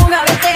ponga los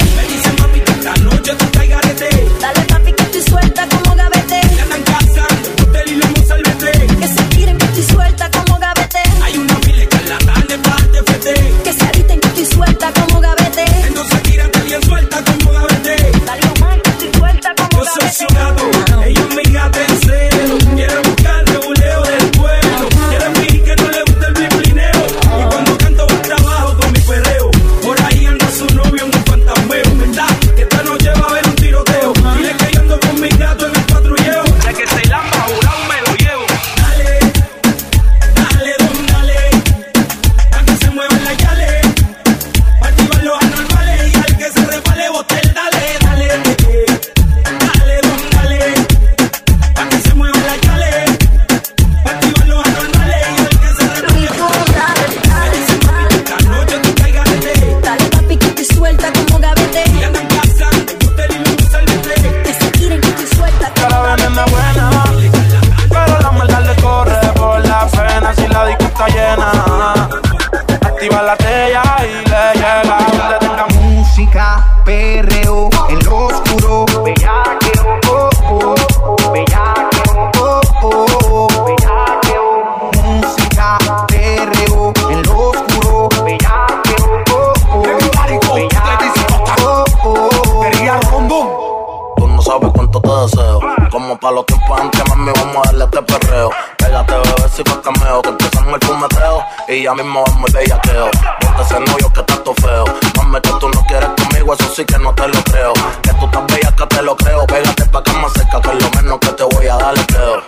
Para los tiempos antes, mami, vamos a darle este perreo. Pégate, bebé, si fue cameo. Que empezamos el fumeteo. Y ya mismo vamos el bellaqueo. Ponte ese novio que está todo feo. Mami, que tú no quieres conmigo, eso sí que no te lo creo. Que tú estás bella, que te lo creo. Pégate pa' cama cerca, que es lo menos que te voy a dar el creo.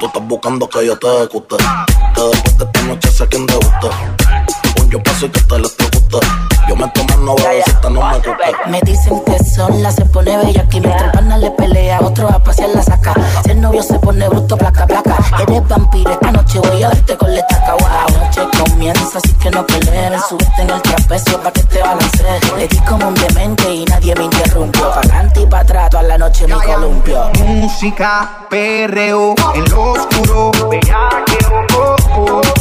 Tú estás buscando que yo te ejecute. Que después de esta noche sé quién te gusta. Yo paso y que te lo gusta. Yo me tomo una bebecita, no me gusta. Me dicen que sola se pone bella que mientras el pana le pelea, otro a pasear la saca. Si el novio se pone bruto, placa, placa. Eres vampiro, esta noche voy a darte con la estaca. Wow, la noche comienza, así que no peleen. Subiste en el trapecio pa' que te balancees. Le di como un demente y nadie me interrumpió. Pa' adelante y pa' atrás, toda la noche me columpio. Música, perreo, en lo oscuro, bellaqueo, oh, oh,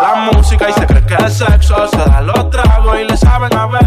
la música y se cree que es sexo. Se da los tragos y le saben a ver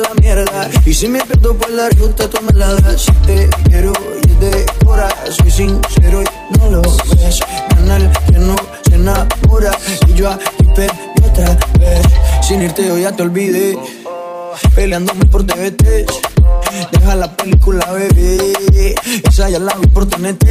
la mierda. Y si me pierdo por la ruta, tú me la. Si te quiero y de hora, soy sincero y no lo ves. Canal que no se enamora. Y yo aquí perdí otra vez. Sin irte, yo ya te olvidé. Peleándome por TVT. Deja la película, bebé. Esa ya la vi por TNT.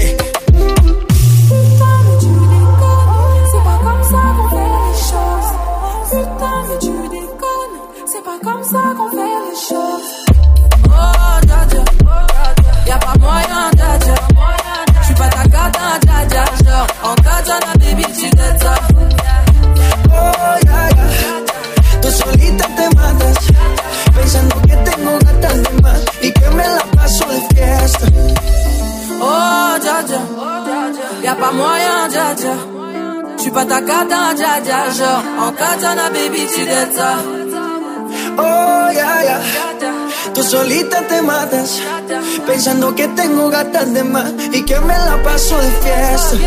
Genre en katana baby tu dettes ça. Oh, ya, ya. Tú solita te matas, pensando que tengo gatas de más y que me la paso de fiesta. Oh dja dja. Y'a pas moyen dja dja. J'suis pas ta gata dja dja. Genre en katana baby tu dettes ça. Oh, ya, ya. Tú solita te matas, pensando que tengo gatas de más y que me la paso de fiesta.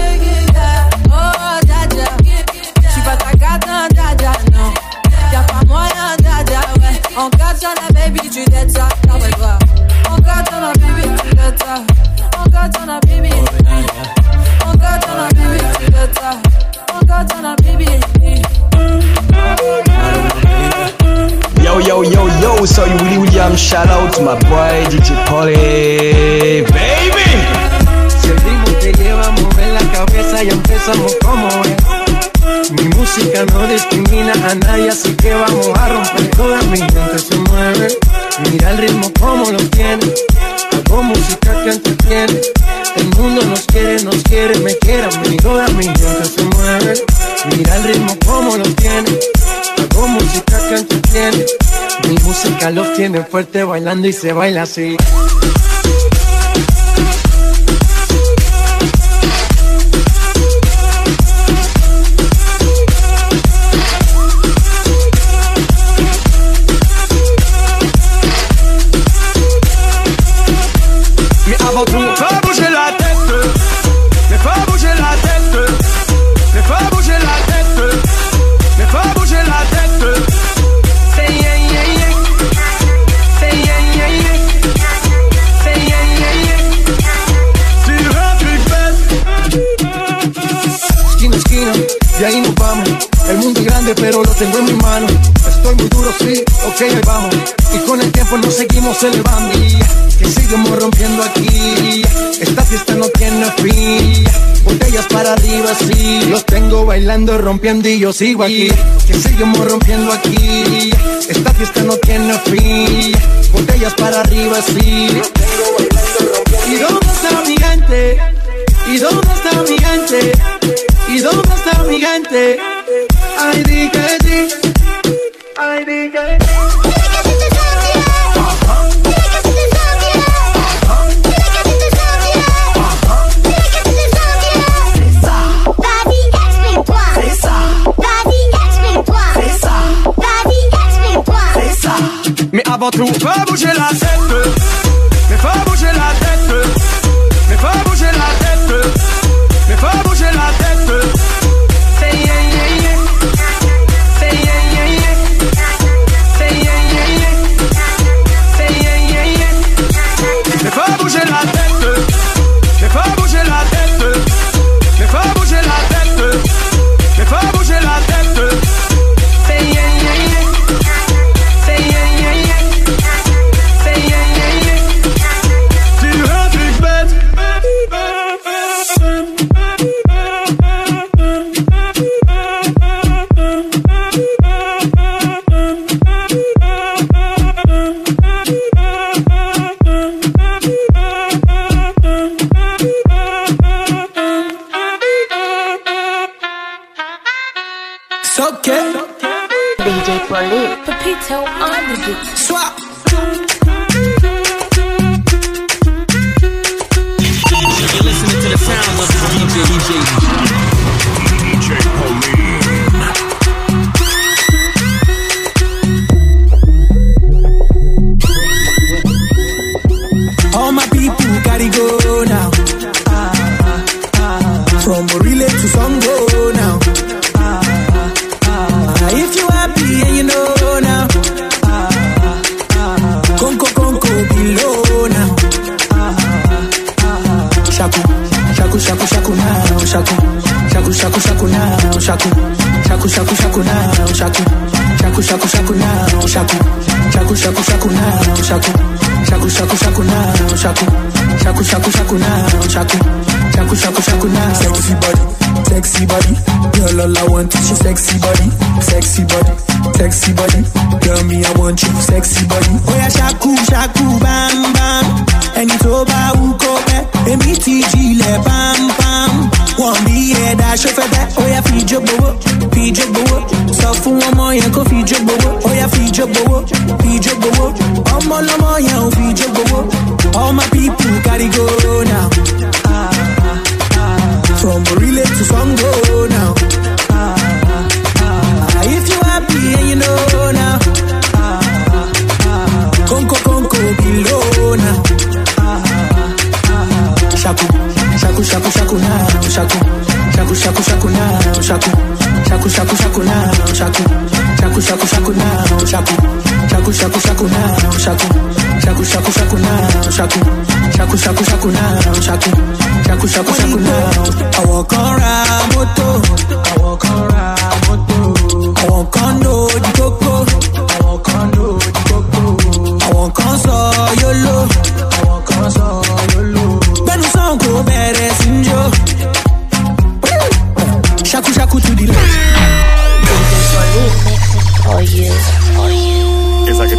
Oh, dja J'suis pas ta gata, dja dja, non Y'a pas moyen, dja dja, ouais En katana, baby, tu dettes ça Non, mais quoi En katana, baby, tu dettes ça En katana, baby En katana, baby, tu ça En katana, baby Yo, yo, yo, soy Willy William. Shout out to my boy DJ Polly. Baby! Si el ritmo te lleva a mover la cabeza y empezamos como es. Mi música no discrimina a nadie, así que vamos a romper. Toda mi gente se mueve. Mira el ritmo como lo tiene. Hago música que entretiene. El mundo nos quiere, nos quiere, me quiere a mí. Toda mi gente se mueve. Mira el ritmo como lo tiene. Hago música que entretiene. Mi música los tiene fuerte bailando y se baila así. Tengo en mi mano. Estoy muy duro, sí, ok, ahí vamos. Y con el tiempo nos seguimos elevando. Que seguimos rompiendo aquí. Esta fiesta no tiene fin. Botellas para arriba, sí. Los tengo bailando, rompiendo y yo sigo aquí. Que seguimos rompiendo aquí. Esta fiesta no tiene fin. Botellas para arriba, sí. Los. ¿Y dónde está mi gente? ¿Y dónde está mi gente? ¿Y dónde está mi gente? Ay, di avant tout, fais bouger la tête. Sexy body. Girl, all I want is your sexy body, sexy body, sexy body. Girl, me I want you, sexy body. Oh yeah, shaku, shaku, bam, bam. Ẹni tó bá wù kó bẹ́, èmi ti jilẹ̀ bam, bam. Wọ́n bí ẹ̀dá ṣọ́fẹ́ bẹ́, ó yá fi jó gbowó, fi jó gbowó. Sọ fún ọmọ yẹn kó fi jó gbowó, ó yá fi jó gbowó, fi jó gbowó. Ọmọ lọ́mọ yẹn ò fi jó gbowó. All my people gotta go now. From Orile to Songo now. Ah, if you happy and you know now. Ah, Conco Conco below now. Ah, shaku, shaku, shaku, shaku now. Shaku, shaku, shaku, shaku now. Shaku, shaku, shaku, shaku now. Shaku, shaku, shaku, shaku now. Shaku, shaku shaku shaku now shaku. Shaku shaku shaku now shaku. Shaku shaku shaku now shaku. Shaku shaku shaku now. I walk on moto I walk on moto I walk on no di coco I walk on no di coco I walk on so yolo I walk on so yolo Benu son ko sinjo Shaku shaku to the left. Oh yeah.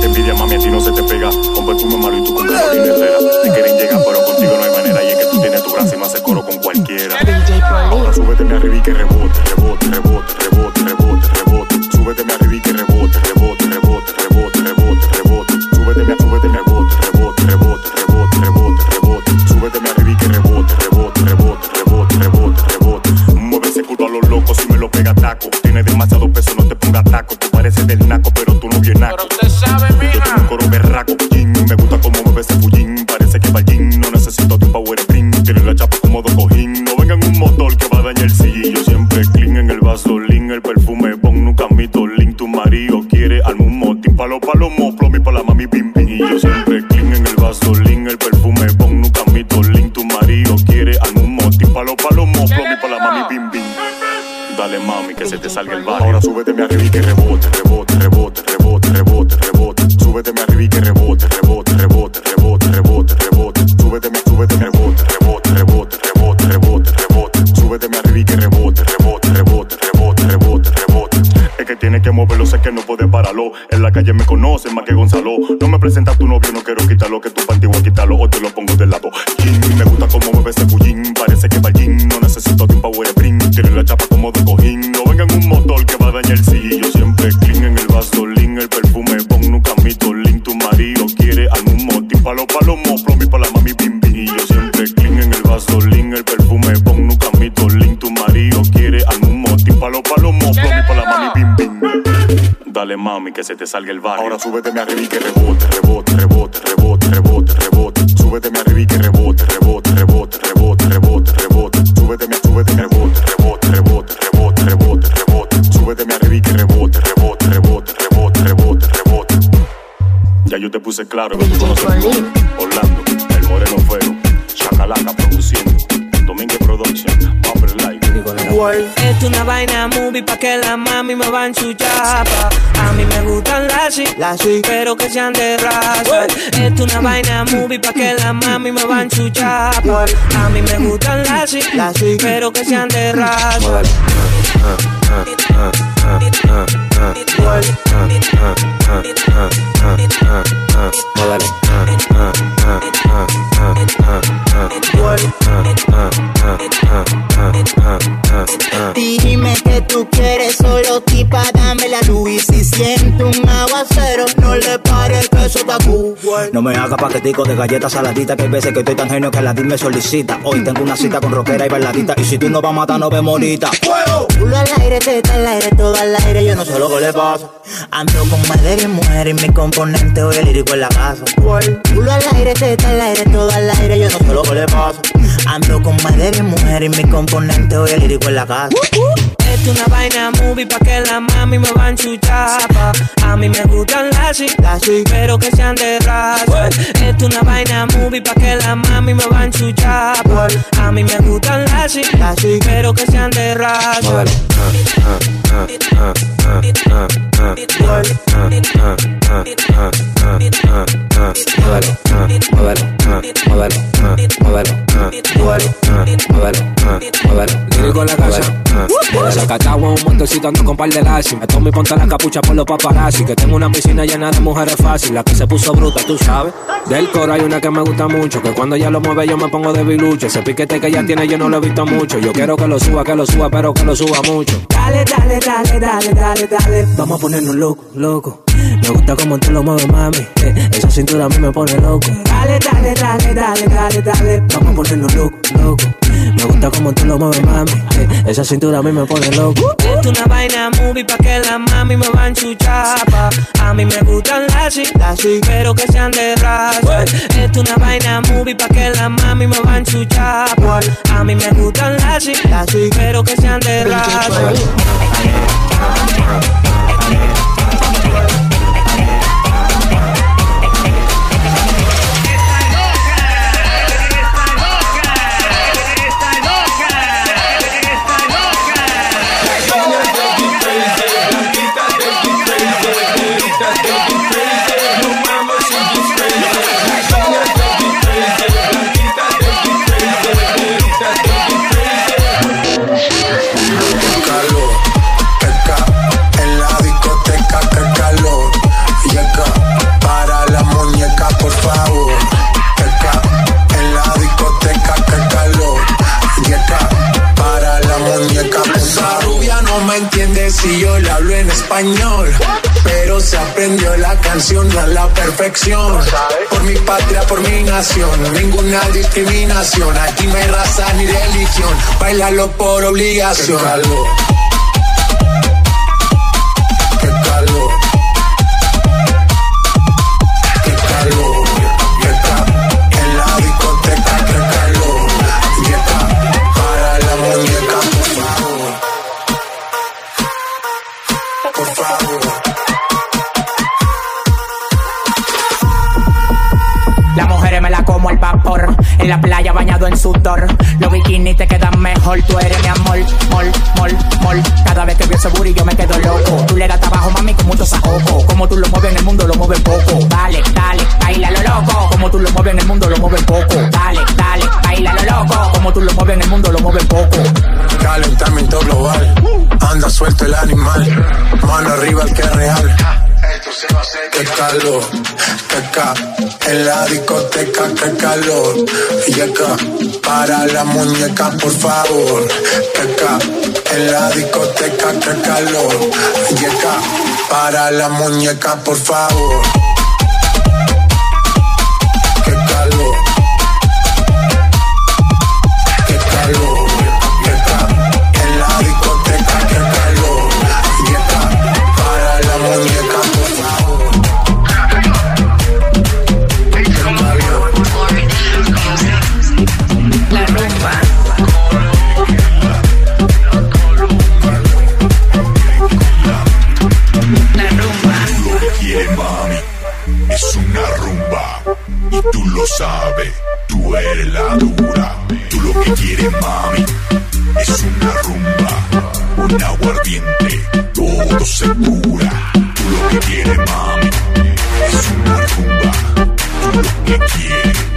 Te envidia, mami, a ti no se te pega. Con perfume malo y tú con Carolina Herrera. Te quieren llegar, pero contigo no hay manera. Y es que tú tienes tu gracia y me hace coro con cualquiera. Ahora súbete arriba y que rebote, barrio. Ahora súbete arriba y que rebote, rebote, rebote, rebote, rebote, rebote. Súbete arriba y que rebote, rebote, rebote, rebote, rebote, rebote. Súbete, súbete, rebote, rebote, rebote, rebote, rebote, rebote. Súbete arriba y que rebote, rebote, rebote, rebote, rebote, rebote. Es que tiene que moverlo, sé que no puede pararlo. En la calle me conocen más que Gonzalo. No me presenta tu novio, no quiero quitarlo, que tu panty voy a quitarlo o te lo pongo de lado. Dale mami que se te salga el barrio. Ahora súbete arriba y que rebote, rebote, rebote, rebote, rebote, rebote. Súbete arriba y que rebote, rebote, rebote, rebote, rebote, rebote. Súbete, súbete, rebote, rebote, rebote, rebote, rebote, rebote. Súbete arriba y que rebote, rebote, rebote, rebote, rebote, rebote. Ya yo te puse claro que tú conoces Orlando, el moreno feo, Chacalaca produciendo, Domingue Production, Bumper Light. Esto una vaina movie pa' que la mami me van su chapa. A mí me gustan las sí, pero que sean de raza. Esto una vaina movie pa' que la mami me van su chapa. A mí me gustan las sí, pero que sean de raza. Dime haga paquetico de galletas saladitas Que hay veces que estoy tan genio que la me solicita Hoy tengo una cita con rockera y bailadita Y si tú no vas a matar, no vemos ahorita ¡Fuego! Culo al aire, teta al aire, todo al aire, yo no sé lo que le pasa. Ando con madre y mujer y mi componente hoy el lírico en la casa. Culo al aire, teta al aire, todo al aire, yo no sé lo que le pasa. Ando con madre y mujer y mi componente hoy el lírico en la casa. Esto una vaina movie pa' que la mami me van su chapa. A mí me gustan las sí, pero que sean de raza. Esto una vaina movie pa' que la mami me van chapa. A mí me gustan las sí, pero que sean de raza. Casa. Sacatagua un montecito ando con par de lazi. Me tomo y ponte la capucha por los paparazzi. Que tengo una piscina llena de mujeres fácil. La que se puso bruta, tú sabes. Del coro hay una que me gusta mucho. Que cuando ella lo mueve yo me pongo de bilucho. Ese piquete que ella tiene yo no lo he visto mucho. Yo quiero que lo suba, que lo suba, pero que lo suba mucho. Dale, dale, dale, dale, dale, dale. Vamos a ponernos loco, loco. Me gusta como tú lo mueves, mami. Eh, esa cintura a mí me pone loco. Dale, dale, dale, dale, dale, dale. Vamos a ponernos loco, loco. Me gusta como tú lo mueves, mami. Eh, esa cintura a mí me pone loco. Esto una vaina movie pa' que la mami me van su chapa. A mí me gustan las sí, pero que sean de raza. Esto una vaina movie pa' que la mami me van su chapa. A mí me gustan las sí, pero que sean de raza. La canción a la perfección. Por mi patria, por mi nación, ninguna discriminación, aquí no hay raza ni religión, bailalo por obligación. Tú eres mi amor, mol, mol, mol. que vio ese booty yo me quedo loco. Tú le das trabajo, mami, con mucho saoco. Como tú lo mueves en el mundo, lo mueves poco. Dale, dale, baila lo loco. Como tú lo mueves en el mundo, lo mueves poco. Dale, dale, baila lo loco. Como tú lo mueves en el mundo, lo mueves poco. Calentamiento global, anda suelto el animal, mano arriba el que es real. Calor, qué ca, en la discoteca, qué calor. Y acá, para la muñeca, por favor. Qué ca, en la discoteca, qué calor. Y acá, para la muñeca, por favor. Lo sabes, tú eres la dura. Tú lo que quieres mami es una rumba, un aguardiente, todo se cura. Tú lo que quieres mami es una rumba, tú lo que quieres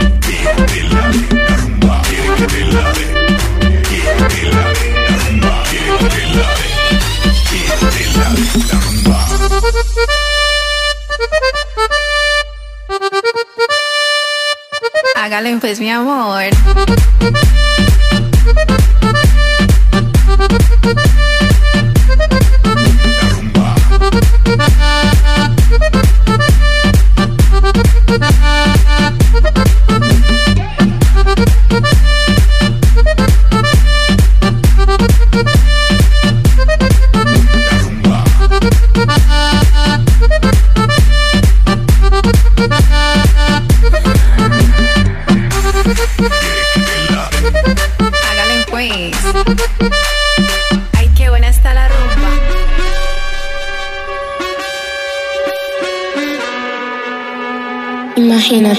Hágale pues, mi amor.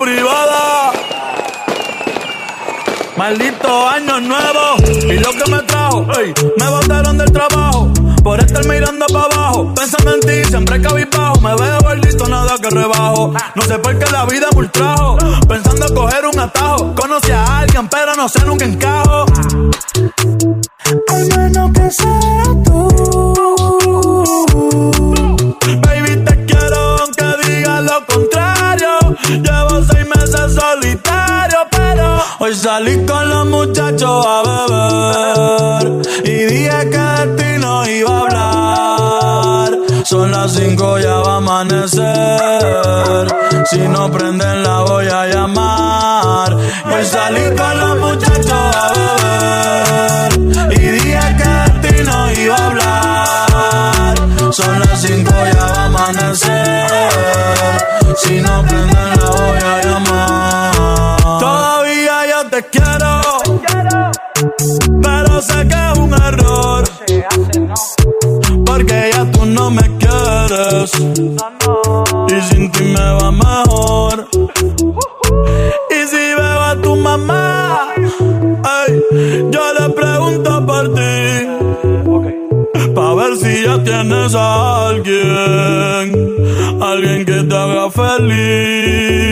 Privada. Maldito año nuevo y lo que me trajo. me botaron del trabajo por estar mirando para abajo. Pensando en ti, siempre cabizbajo. Me veo gordito, nada que rebajo. No sé por qué la vida me ultrajo. Pensando coger un atajo. Conocí a alguien, pero no sé nunca encajo. Al menos que sea tú. Llevo seis meses solitario, pero hoy salí con los muchachos a beber. Y dije que de ti no iba a hablar. Son las cinco, ya va a amanecer. Si no prenden, la voy a llamar. Hoy salí con los muchachos a beber. Y sin ti me va mejor. Y si veo a tu mamá, ay, yo le pregunto por ti. Pa' ver si ya tienes a alguien, alguien que te haga feliz.